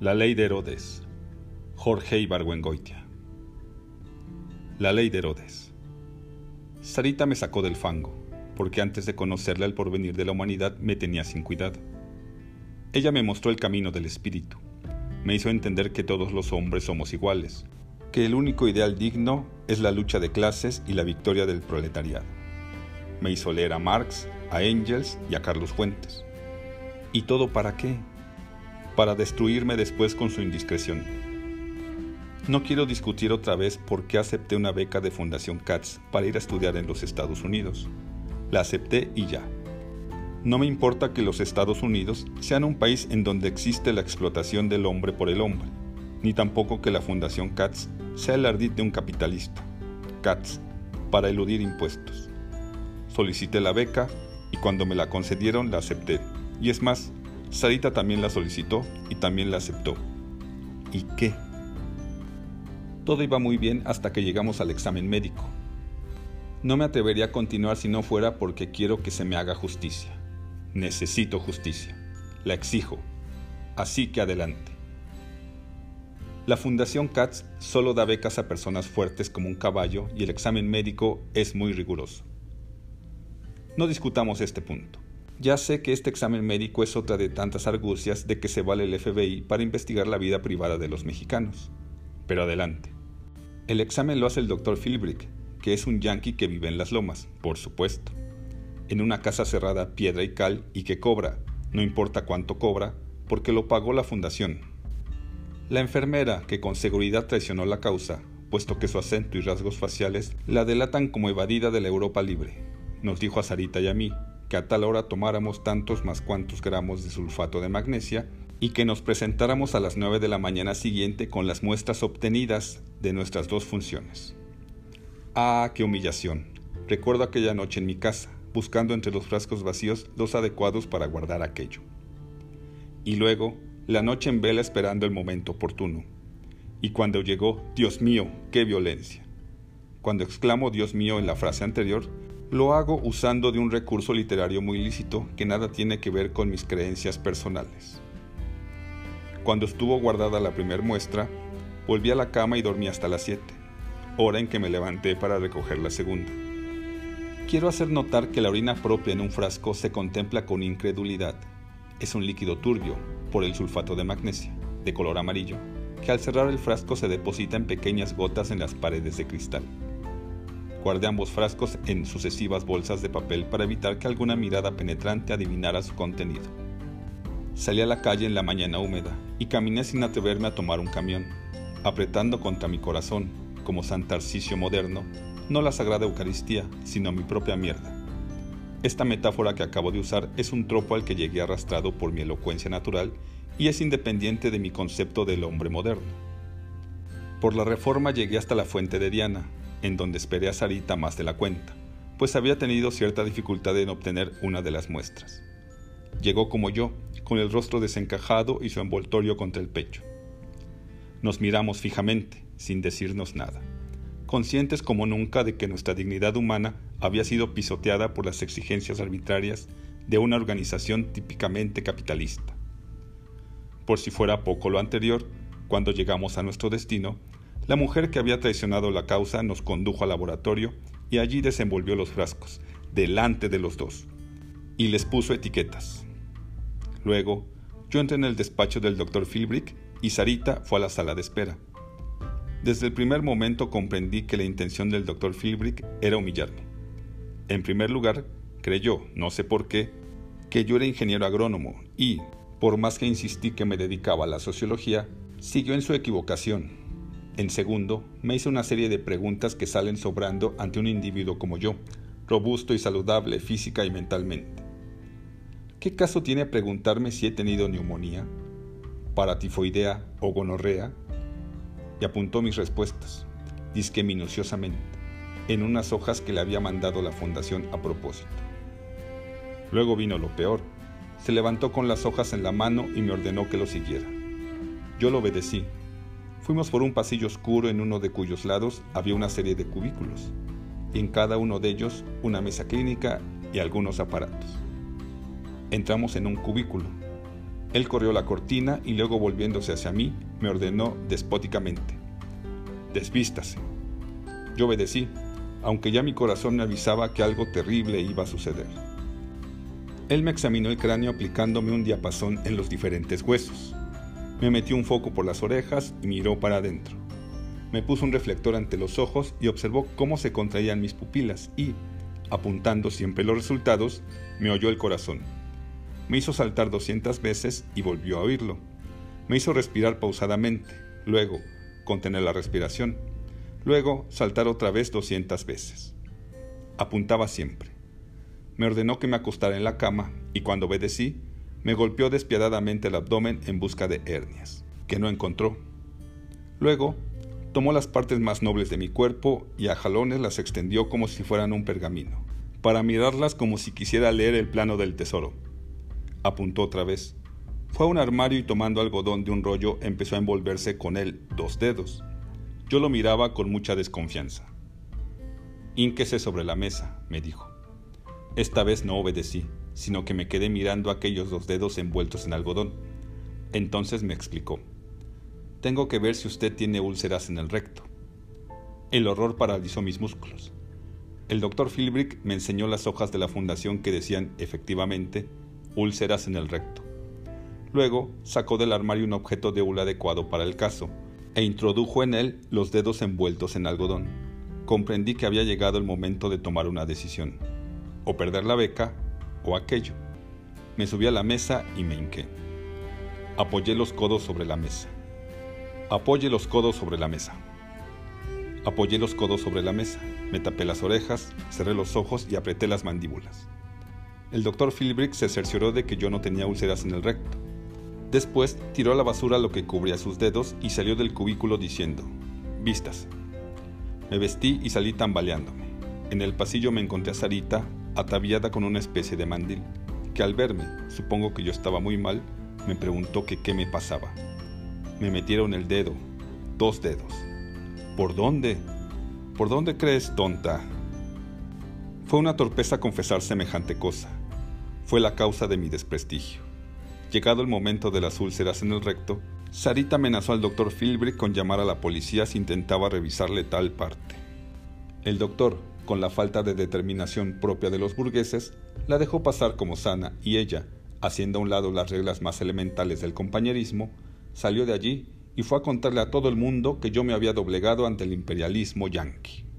La ley de Herodes. Jorge Ibargüengoitia. La ley de Herodes. Sarita me sacó del fango, porque antes de conocerle al porvenir de la humanidad me tenía sin cuidado. Ella me mostró el camino del espíritu. Me hizo entender que todos los hombres somos iguales, que el único ideal digno es la lucha de clases y la victoria del proletariado. Me hizo leer a Marx, a Engels y a Carlos Fuentes. ¿Y todo para qué? Para destruirme después con su indiscreción. No quiero discutir otra vez por qué acepté una beca de Fundación Katz para ir a estudiar en los Estados Unidos. La acepté y ya. No me importa que los Estados Unidos sean un país en donde existe la explotación del hombre por el hombre, ni tampoco que la Fundación Katz sea el ardid de un capitalista. Katz, para eludir impuestos. Solicité la beca y cuando me la concedieron la acepté. Y es más, Sarita también la solicitó y también la aceptó. ¿Y qué? Todo iba muy bien hasta que llegamos al examen médico. No me atrevería a continuar si no fuera porque quiero que se me haga justicia. Necesito justicia. La exijo. Así que adelante. La Fundación Katz solo da becas a personas fuertes como un caballo y el examen médico es muy riguroso. No discutamos este punto. Ya sé que este examen médico es otra de tantas argucias de que se vale el FBI para investigar la vida privada de los mexicanos. Pero adelante. El examen lo hace el doctor Philbrick, que es un yankee que vive en las lomas, por supuesto. En una casa cerrada piedra y cal y que cobra, no importa cuánto cobra, porque lo pagó la fundación. La enfermera, que con seguridad traicionó la causa, puesto que su acento y rasgos faciales la delatan como evadida de la Europa libre, nos dijo a Sarita y a mí, que a tal hora tomáramos tantos más cuantos gramos de sulfato de magnesia y que nos presentáramos a las 9 de la mañana siguiente con las muestras obtenidas de nuestras dos funciones. Ah, qué humillación. Recuerdo aquella noche en mi casa, buscando entre los frascos vacíos los adecuados para guardar aquello. Y luego, la noche en vela esperando el momento oportuno. Y cuando llegó, Dios mío, qué violencia. Cuando exclamo Dios mío en la frase anterior, lo hago usando de un recurso literario muy lícito que nada tiene que ver con mis creencias personales. Cuando estuvo guardada la primera muestra, volví a la cama y dormí hasta las 7, hora en que me levanté para recoger la segunda. Quiero hacer notar que la orina propia en un frasco se contempla con incredulidad. Es un líquido turbio, por el sulfato de magnesia, de color amarillo, que al cerrar el frasco se deposita en pequeñas gotas en las paredes de cristal. Guardé ambos frascos en sucesivas bolsas de papel para evitar que alguna mirada penetrante adivinara su contenido. Salí a la calle en la mañana húmeda y caminé sin atreverme a tomar un camión, apretando contra mi corazón, como San Tarcisio moderno, no la Sagrada Eucaristía, sino mi propia mierda. Esta metáfora que acabo de usar es un tropo al que llegué arrastrado por mi elocuencia natural y es independiente de mi concepto del hombre moderno. Por la reforma llegué hasta la fuente de Diana, en donde esperé a Sarita más de la cuenta, pues había tenido cierta dificultad en obtener una de las muestras. Llegó como yo, con el rostro desencajado y su envoltorio contra el pecho. Nos miramos fijamente, sin decirnos nada, conscientes como nunca de que nuestra dignidad humana había sido pisoteada por las exigencias arbitrarias de una organización típicamente capitalista. Por si fuera poco lo anterior, cuando llegamos a nuestro destino, la mujer que había traicionado la causa nos condujo al laboratorio y allí desenvolvió los frascos, delante de los dos, y les puso etiquetas. Luego, yo entré en el despacho del doctor Philbrick y Sarita fue a la sala de espera. Desde el primer momento comprendí que la intención del doctor Philbrick era humillarme. En primer lugar, creyó, no sé por qué, que yo era ingeniero agrónomo y, por más que insistí que me dedicaba a la sociología, siguió en su equivocación en segundo, me hizo una serie de preguntas que salen sobrando ante un individuo como yo, robusto y saludable física y mentalmente. ¿Qué caso tiene preguntarme si he tenido neumonía, paratifoidea o gonorrea? Y apuntó mis respuestas, disque minuciosamente, en unas hojas que le había mandado la fundación a propósito. Luego vino lo peor. Se levantó con las hojas en la mano y me ordenó que lo siguiera. Yo lo obedecí Fuimos por un pasillo oscuro en uno de cuyos lados había una serie de cubículos, y en cada uno de ellos una mesa clínica y algunos aparatos. Entramos en un cubículo. Él corrió la cortina y luego volviéndose hacia mí, me ordenó despóticamente. Desvístase. Yo obedecí, aunque ya mi corazón me avisaba que algo terrible iba a suceder. Él me examinó el cráneo aplicándome un diapasón en los diferentes huesos. Me metió un foco por las orejas y miró para adentro. Me puso un reflector ante los ojos y observó cómo se contraían mis pupilas y, apuntando siempre los resultados, me oyó el corazón. Me hizo saltar 200 veces y volvió a oírlo. Me hizo respirar pausadamente, luego contener la respiración, luego saltar otra vez 200 veces. Apuntaba siempre. Me ordenó que me acostara en la cama y cuando obedecí, me golpeó despiadadamente el abdomen en busca de hernias, que no encontró. Luego, tomó las partes más nobles de mi cuerpo y a jalones las extendió como si fueran un pergamino, para mirarlas como si quisiera leer el plano del tesoro. Apuntó otra vez. Fue a un armario y tomando algodón de un rollo empezó a envolverse con él dos dedos. Yo lo miraba con mucha desconfianza. Ínquese sobre la mesa, me dijo. Esta vez no obedecí, sino que me quedé mirando aquellos dos dedos envueltos en algodón. Entonces me explicó. Tengo que ver si usted tiene úlceras en el recto. El horror paralizó mis músculos. El doctor Philbrick me enseñó las hojas de la fundación que decían, efectivamente, úlceras en el recto. Luego sacó del armario un objeto de hula adecuado para el caso e introdujo en él los dedos envueltos en algodón. Comprendí que había llegado el momento de tomar una decisión o perder la beca o aquello. Me subí a la mesa y me hinqué. Apoyé los codos sobre la mesa. Apoyé los codos sobre la mesa. Apoyé los codos sobre la mesa. Me tapé las orejas, cerré los ojos y apreté las mandíbulas. El doctor Philbrick se cercioró de que yo no tenía úlceras en el recto. Después tiró a la basura lo que cubría sus dedos y salió del cubículo diciendo, Vistas. Me vestí y salí tambaleándome. En el pasillo me encontré a Sarita, ataviada con una especie de mandil, que al verme, supongo que yo estaba muy mal, me preguntó que qué me pasaba. Me metieron el dedo, dos dedos. ¿Por dónde? ¿Por dónde crees, tonta? Fue una torpeza confesar semejante cosa. Fue la causa de mi desprestigio. Llegado el momento de las úlceras en el recto, Sarita amenazó al doctor Philbrick con llamar a la policía si intentaba revisarle tal parte. El doctor, con la falta de determinación propia de los burgueses, la dejó pasar como sana y ella, haciendo a un lado las reglas más elementales del compañerismo, salió de allí y fue a contarle a todo el mundo que yo me había doblegado ante el imperialismo yanqui.